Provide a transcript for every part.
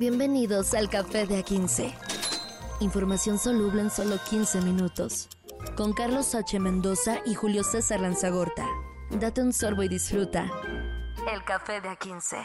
Bienvenidos al Café de A15. Información soluble en solo 15 minutos. Con Carlos H. Mendoza y Julio César Lanzagorta. Date un sorbo y disfruta. El Café de A15.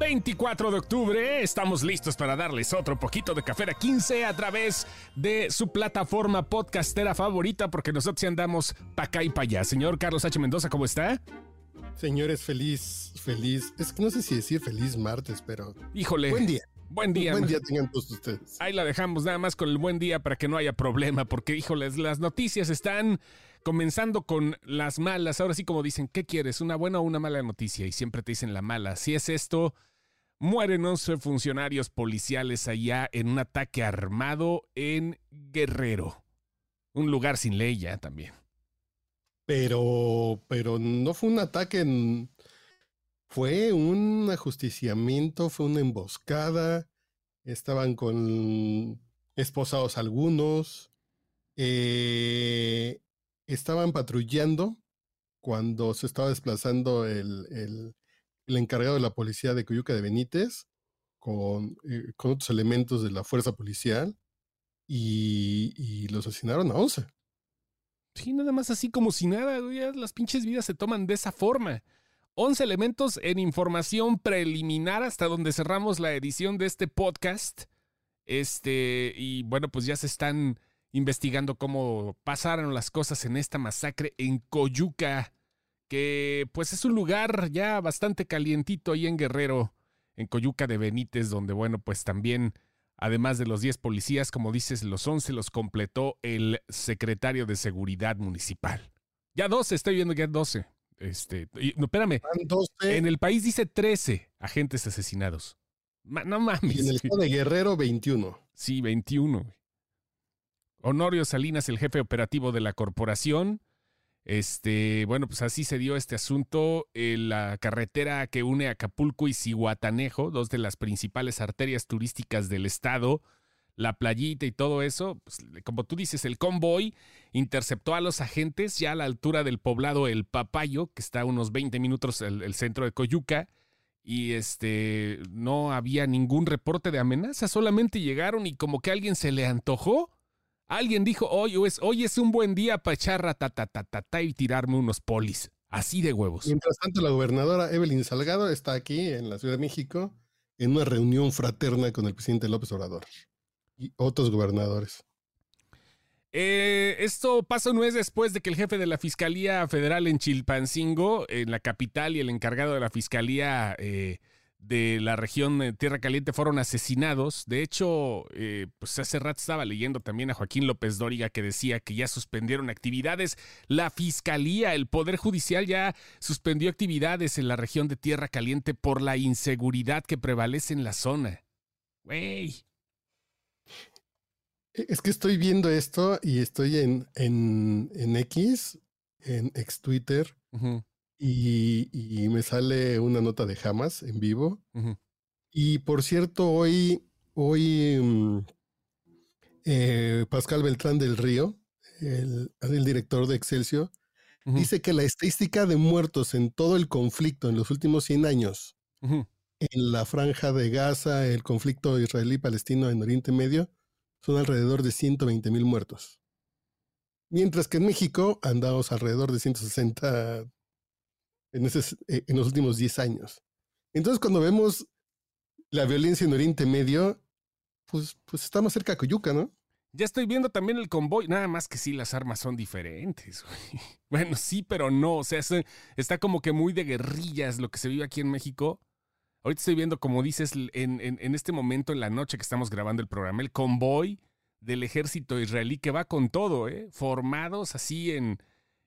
24 de octubre, estamos listos para darles otro poquito de Café de A15 a través de su plataforma podcastera favorita, porque nosotros andamos pa' acá y pa' allá. Señor Carlos H. Mendoza, ¿cómo está? Señores, feliz, feliz. Es que no sé si decir feliz martes, pero. Híjole. Buen día. Buen día. Buen día tengan todos ustedes. Ahí la dejamos nada más con el buen día para que no haya problema, porque híjoles, las noticias están comenzando con las malas. Ahora sí, como dicen, ¿qué quieres? ¿Una buena o una mala noticia? Y siempre te dicen la mala. Si es esto, mueren 11 funcionarios policiales allá en un ataque armado en Guerrero. Un lugar sin ley ya también. Pero, pero no fue un ataque, fue un ajusticiamiento, fue una emboscada. Estaban con esposados algunos. eh, estaban patrullando cuando se estaba desplazando el, el- el encargado de la policía de Coyuca de Benítez con, eh, con otros elementos de la fuerza policial y, y los asesinaron a 11. Sí, nada más así como si nada, güey, las pinches vidas se toman de esa forma. 11 elementos en información preliminar hasta donde cerramos la edición de este podcast. Este, y bueno, pues ya se están investigando cómo pasaron las cosas en esta masacre en Coyuca, que pues es un lugar ya bastante calientito ahí en Guerrero, en Coyuca de Benítez, donde bueno, pues también Además de los 10 policías, como dices, los 11 los completó el secretario de Seguridad Municipal. Ya 12, estoy viendo ya 12. Este, y- no, espérame, Van 12 en el país dice 13 agentes asesinados. Ma- no mames. y en el estado de Guerrero 21. Sí, 21. güey. Honorio Salinas, el jefe operativo de la corporación. Este, bueno, pues así se dio este asunto. Eh, la carretera que une Acapulco y Cihuatanejo, dos de las principales arterias turísticas del estado, la playita y todo eso, pues, como tú dices, el convoy interceptó a los agentes ya a la altura del poblado El Papayo, que está a unos 20 minutos el, el centro de Coyuca, y este no había ningún reporte de amenaza, solamente llegaron y como que alguien se le antojó. Alguien dijo, hoy es, hoy es un buen día para echar ratatatatata y tirarme unos polis. Así de huevos. Mientras tanto, la gobernadora Evelyn Salgado está aquí en la Ciudad de México en una reunión fraterna con el presidente López Obrador y otros gobernadores. Eh, esto pasa un mes después de que el jefe de la Fiscalía Federal en Chilpancingo, en la capital, y el encargado de la Fiscalía eh, de la región de Tierra Caliente fueron asesinados. De hecho, eh, pues hace rato estaba leyendo también a Joaquín López Dóriga que decía que ya suspendieron actividades. La Fiscalía, el Poder Judicial ya suspendió actividades en la región de Tierra Caliente por la inseguridad que prevalece en la zona. Güey. E- Es que estoy viendo esto y estoy en, en, en X, en ex Twitter, y, y me sale una nota de Hamas en vivo. Y por cierto, hoy, hoy mm, eh, Pascal Beltrán del Río, el, el director de Excelsior, dice que la estadística de muertos en todo el conflicto en los últimos 100 años, en la franja de Gaza, el conflicto israelí-palestino en Oriente Medio, son alrededor de 120 mil muertos. Mientras que en México andamos alrededor de 160 en, ese- eh, en los últimos 10 años. Entonces, cuando vemos la violencia en Oriente Medio, pues, pues estamos cerca de Coyuca, ¿no? Ya estoy viendo también el convoy, nada más que sí, las armas son diferentes. güey. Bueno, sí, pero no, o sea, es- está como que muy de guerrillas lo que se vive aquí en México. Ahorita estoy viendo, como dices, en, en- en este momento, en la noche que estamos grabando el programa, el convoy del ejército israelí que va con todo, ¿eh? formados así en,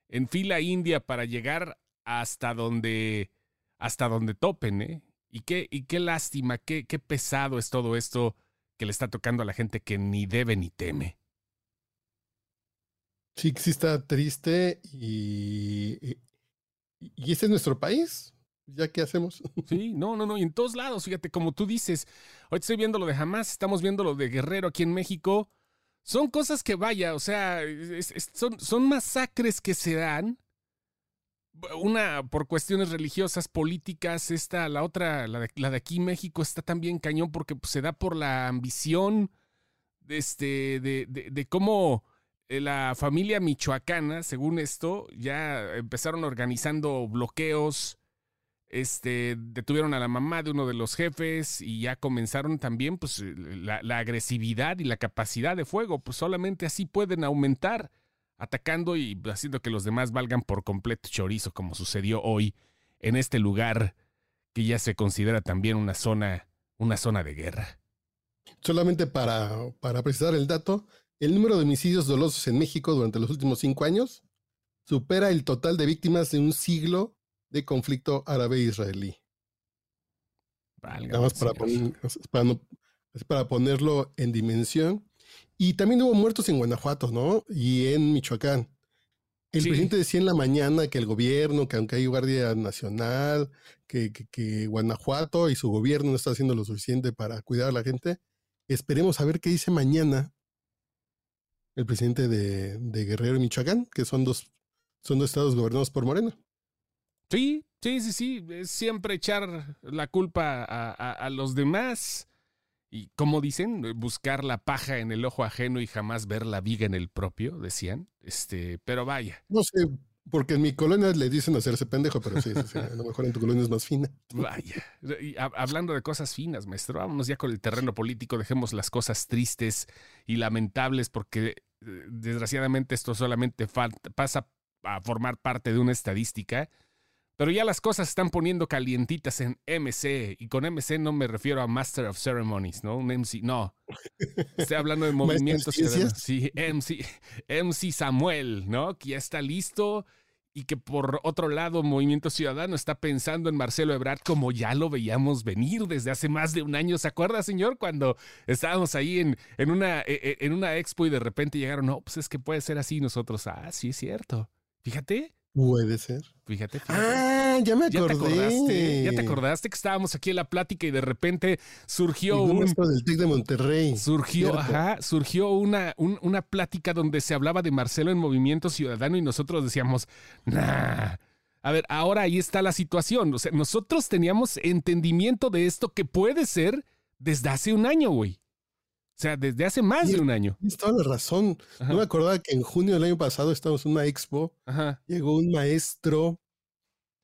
en fila india para llegar hasta donde, hasta donde topen. ¿eh? Y, qué, y qué lástima, qué, qué pesado es todo esto que le está tocando a la gente que ni debe ni teme. Sí, sí está triste y, y, y este es nuestro país. ¿Ya qué hacemos? Sí, no, no, no, y en todos lados, fíjate, como tú dices, hoy estoy viendo lo de Hamas, estamos viendo lo de Guerrero aquí en México. Son cosas que vaya, o sea, es- es- son, son masacres que se dan una por cuestiones religiosas, políticas, esta, la otra, la de, la de aquí México está también cañón porque pues, se da por la ambición este, de, de, de cómo eh, la familia michoacana, según esto, ya empezaron organizando bloqueos, este, detuvieron a la mamá de uno de los jefes y ya comenzaron también pues, la, la agresividad y la capacidad de fuego, pues solamente así pueden aumentar atacando y haciendo que los demás valgan por completo chorizo, como sucedió hoy en este lugar que ya se considera también una zona, una zona de guerra. Solamente para, para precisar el dato, el número de homicidios dolosos en México durante los últimos cinco años supera el total de víctimas de un siglo de conflicto árabe-israelí. Nada más para, poner, para, para ponerlo en dimensión. Y también hubo muertos en Guanajuato, ¿no? Y en Michoacán. El sí. presidente decía en la mañana que el gobierno, que aunque hay Guardia Nacional, que, que, que, Guanajuato y su gobierno no está haciendo lo suficiente para cuidar a la gente. Esperemos a ver qué dice mañana el presidente de, de Guerrero y Michoacán, que son dos, son dos estados gobernados por Morena. Sí, sí, sí, sí. Es siempre echar la culpa a, a, a los demás. Y como dicen, buscar la paja en el ojo ajeno y jamás ver la viga en el propio, decían. Este, pero vaya. No sé, porque en mi colonia le dicen hacerse pendejo, pero sí, sí, sí a lo mejor en tu colonia es más fina. Vaya. Y hablando de cosas finas, maestro, vámonos ya con el terreno político, dejemos las cosas tristes y lamentables, porque desgraciadamente esto solamente pasa a formar parte de una estadística pero ya las cosas están poniendo calientitas en MC. Y con MC no me refiero a Master of Ceremonies, ¿no? Un MC, no. Estoy hablando de movimientos. sí, MC, MC Samuel, ¿no? Que ya está listo y que por otro lado Movimiento Ciudadano está pensando en Marcelo Ebrard como ya lo veíamos venir desde hace más de un año. ¿Se acuerda, señor? Cuando estábamos ahí en, en, una, e, e, en una expo y de repente llegaron, no, pues es que puede ser así. Nosotros, ah, sí es cierto. Fíjate, Puede ser. Fíjate, fíjate. Ah, ya me acordé. ¿Ya te acordaste? ¿Ya te acordaste que estábamos aquí en la plática y de repente surgió un... del TEC de Monterrey. Surgió, ¿cierto? ajá, surgió una, un, una plática donde se hablaba de Marcelo en Movimiento Ciudadano y nosotros decíamos, nah. A ver, ahora ahí está la situación. O sea, nosotros teníamos entendimiento de esto que puede ser desde hace un año, güey. O sea, desde hace más y de un año. Tienes toda la razón. Ajá. No me acordaba que en junio del año pasado estábamos en una expo. Ajá. Llegó un maestro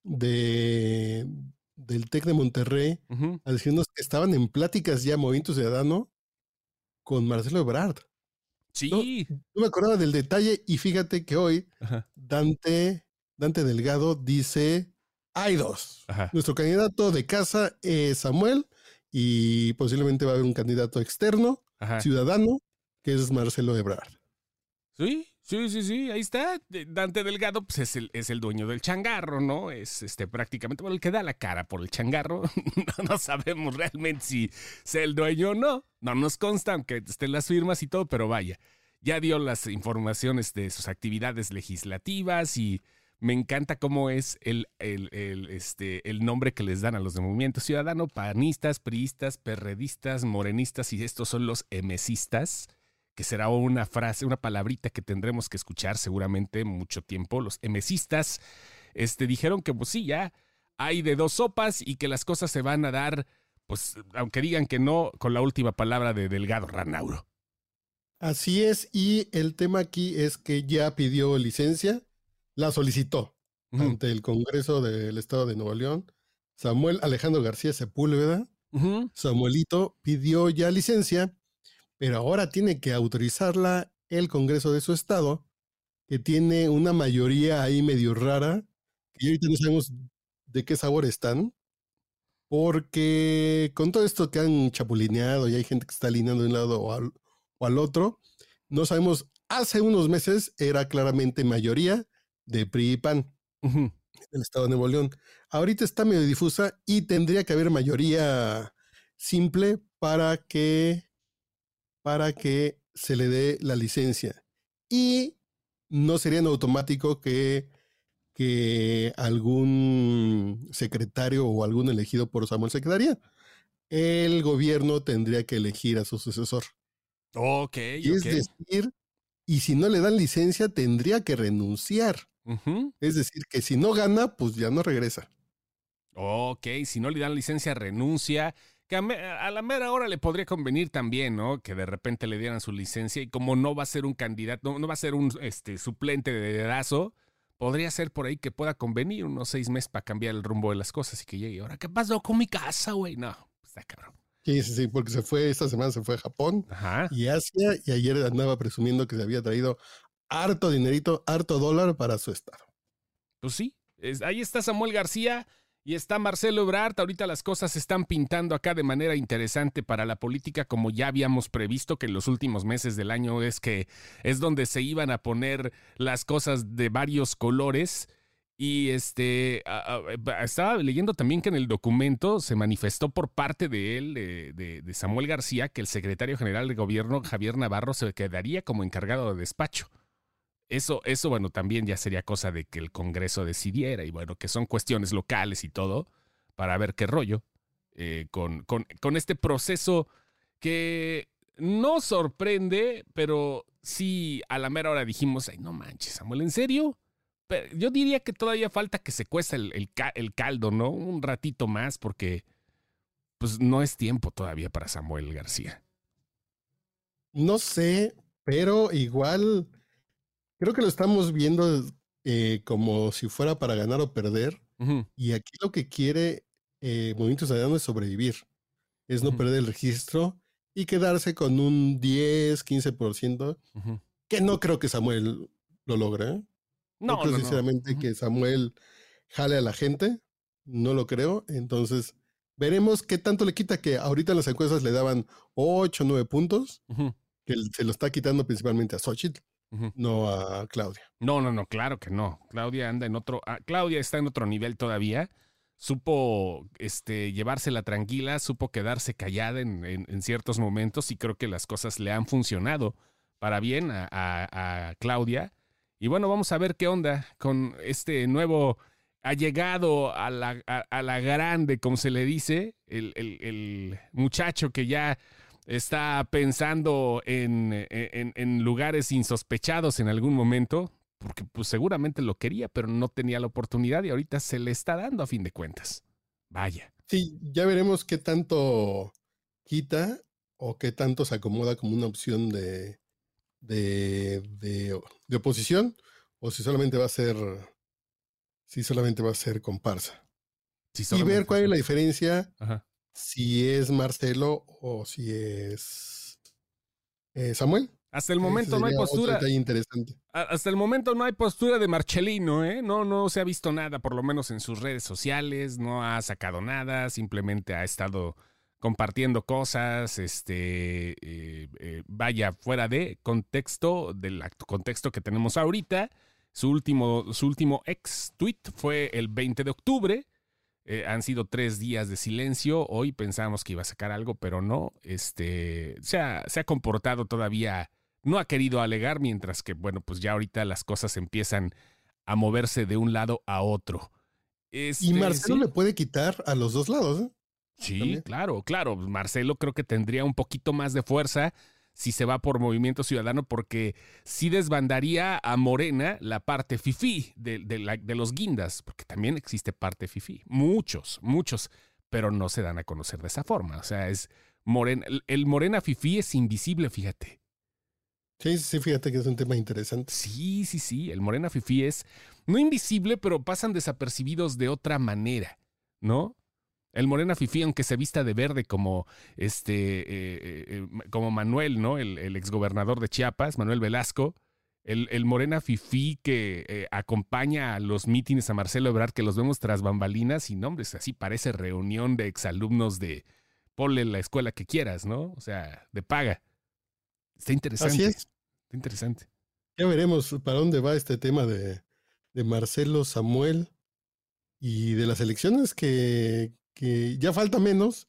de, del TEC de Monterrey uh -huh. a decirnos que estaban en pláticas ya Movimiento Ciudadano con Marcelo Ebrard. Sí. No, no, me acordaba del detalle y fíjate que hoy Ajá. Dante, Dante Delgado dice, hay dos. Ajá. Nuestro candidato de casa es Samuel y posiblemente va a haber un candidato externo Ajá. ciudadano, que es Marcelo Ebrard. Sí, sí, sí, sí, ahí está. Dante Delgado pues es el, es el dueño del changarro, ¿no? Es este prácticamente bueno, el que da la cara por el changarro. no, no, sabemos realmente si es el dueño o no. No nos consta, aunque estén las firmas y todo, pero vaya. Ya dio las informaciones de sus actividades legislativas y me encanta cómo es el, el, este, el nombre que les dan a los de Movimiento Ciudadano, panistas, priistas, perredistas, morenistas y estos son los emesistas, que será una frase, una palabrita que tendremos que escuchar seguramente mucho tiempo. Los emesistas este, dijeron que pues sí, ya hay de dos sopas y que las cosas se van a dar, pues aunque digan que no, con la última palabra de Delgado Ranauro. Así es, y el tema aquí es que ya pidió licencia la solicitó uh -huh. ante el Congreso del Estado de Nuevo León. Samuel Alejandro García Sepúlveda, uh -huh. Samuelito, pidió ya licencia, pero ahora tiene que autorizarla el Congreso de su Estado, que tiene una mayoría ahí medio rara, que ahorita no sabemos de qué sabor están, porque con todo esto que han chapulineado y hay gente que está alineando de un lado o al, o al otro, no sabemos, hace unos meses era claramente mayoría, de PRI y PAN uh -huh. del Estado de Nuevo León. Ahorita está medio difusa y tendría que haber mayoría simple para que, para que se le dé la licencia. Y no sería en automático que, que algún secretario o algún elegido por Samuel se quedaría. El gobierno tendría que elegir a su sucesor. Ok, y es okay. decir, y si no le dan licencia, tendría que renunciar. Es decir, que si no gana, pues ya no regresa. Ok, si no le dan licencia, renuncia. Que a, me- a la mera hora le podría convenir también, ¿no? Que de repente le dieran su licencia y como no va a ser un candidato, no, no va a ser un este, suplente de dedazo, podría ser por ahí que pueda convenir unos seis meses para cambiar el rumbo de las cosas y que llegue. Ahora, ¿qué pasó con mi casa, güey? No, está cabrón. Sí, sí, sí, porque se fue, esta semana se fue a Japón Ajá. y Asia y ayer andaba presumiendo que se había traído harto dinerito, harto dólar para su estado. Pues sí, ahí está Samuel García y está Marcelo Ebrard. Ahorita las cosas se están pintando acá de manera interesante para la política, como ya habíamos previsto que en los últimos meses del año es que es donde se iban a poner las cosas de varios colores. Y este estaba leyendo también que en el documento se manifestó por parte de él, de Samuel García, que el secretario general de gobierno, Javier Navarro, se quedaría como encargado de despacho. Eso, eso, bueno, también ya sería cosa de que el Congreso decidiera y bueno, que son cuestiones locales y todo, para ver qué rollo eh, con, con, con este proceso que no sorprende, pero sí a la mera hora dijimos, ay, no manches, Samuel, ¿en serio? Yo diría que todavía falta que se cuesta el, el el caldo, ¿no? Un ratito más, porque pues no es tiempo todavía para Samuel García. No sé, pero igual creo que lo estamos viendo eh, como si fuera para ganar o perder. Y aquí lo que quiere eh, Movimiento Ciudadano es sobrevivir, es no perder el registro y quedarse con un 10, 15%, ujú. que no creo que Samuel lo logre. ¿eh? No, No, creo no, sinceramente que Samuel jale a la gente, no lo creo. Entonces, veremos qué tanto le quita que ahorita en las encuestas le daban 8, 9 puntos, que se lo está quitando principalmente a Xochitl, no a Claudia. No, no, no, claro que no. Claudia anda en otro. ah, Claudia está en otro nivel todavía. Supo este, llevársela tranquila, supo quedarse callada en, en- en ciertos momentos y creo que las cosas le han funcionado para bien a, a- a Claudia. Y bueno, vamos a ver qué onda con este nuevo allegado a la, a, a la grande, como se le dice, el, el- el muchacho que ya está pensando en, en- en lugares insospechados en algún momento, porque pues seguramente lo quería, pero no tenía la oportunidad y ahorita se le está dando a fin de cuentas. Vaya. Sí, ya veremos qué tanto quita o qué tanto se acomoda como una opción de, de, de, de oposición o si solamente va a ser si solamente va a ser comparsa. Si Y ver cuál es la diferencia Ajá. Si es Marcelo o si es eh, Samuel. Hasta el momento no hay postura. interesante. Hasta el momento no hay postura de Marcelino, ¿eh? No, no se ha visto nada, por lo menos en sus redes sociales, no ha sacado nada, simplemente ha estado compartiendo cosas, este, eh, eh, vaya, fuera de contexto, del contexto que tenemos ahorita. Su último, su último ex tweet fue el 20 de octubre. Eh, han sido tres días de silencio. Hoy pensábamos que iba a sacar algo, pero no. Este, se ha, se ha comportado todavía no ha querido alegar, mientras que, bueno, pues ya ahorita las cosas empiezan a moverse de un lado a otro. Y Este, Marcelo sí, le puede quitar a los dos lados. ¿eh? sí, también. claro, claro. Marcelo creo que tendría un poquito más de fuerza si se va por Movimiento Ciudadano, porque sí desbandaría a Morena la parte fifí de, de la- de los guindas, porque también existe parte fifí. Muchos, muchos, pero no se dan a conocer de esa forma. O sea, es Morena, el- el Morena fifí es invisible, fíjate. Sí, sí, fíjate que es un tema interesante. Sí, sí, sí. El Morena Fifi es no invisible, pero pasan desapercibidos de otra manera, ¿no? El Morena Fifi, aunque se vista de verde como este, eh, eh, eh, como Manuel, ¿no? El, el exgobernador de Chiapas, Manuel Velasco. El, el Morena Fifi que eh, acompaña a los mítines a Marcelo Ebrard, que los vemos tras bambalinas, y nombres, así parece reunión de exalumnos de ponle la escuela que quieras, ¿no? O sea, de paga. Está interesante. Así es. Está interesante. Ya veremos para dónde va este tema de, de Marcelo, Samuel y de las elecciones que, que ya falta menos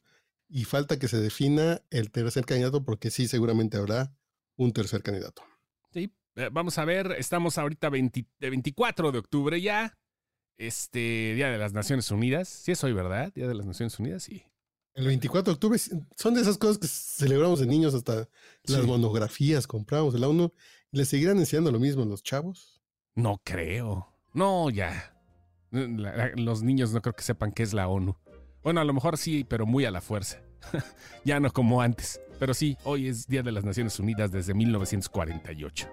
y falta que se defina el tercer candidato porque sí, seguramente habrá un tercer candidato. Sí, eh, vamos a ver, estamos ahorita 20 de 24 de octubre ya. Este, Día de las Naciones Unidas. Sí es hoy, ¿verdad? Día de las Naciones Unidas, sí. El 24 de octubre son de esas cosas que celebramos de niños hasta las Sí. monografías compramos ONU y les seguirán enseñando lo mismo a los chavos. No creo. No, ya. los niños no creo que sepan qué es la ONU. Bueno, a lo mejor sí, pero muy a la fuerza. ya no como antes. Pero sí, hoy es Día de las Naciones Unidas desde 1948.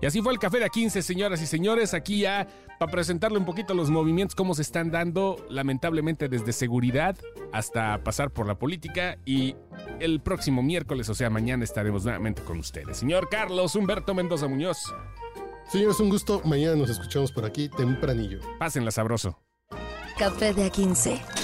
Y así fue el café de A15, señoras y señores. Aquí ya para presentarle un poquito los movimientos, cómo se están dando, lamentablemente desde seguridad hasta pasar por la política. Y el próximo miércoles, o sea, mañana estaremos nuevamente con ustedes. Señor Carlos Humberto Mendoza Muñoz. Señores, un gusto. Mañana nos escuchamos por aquí tempranillo. Pásenla sabroso. Café de A15.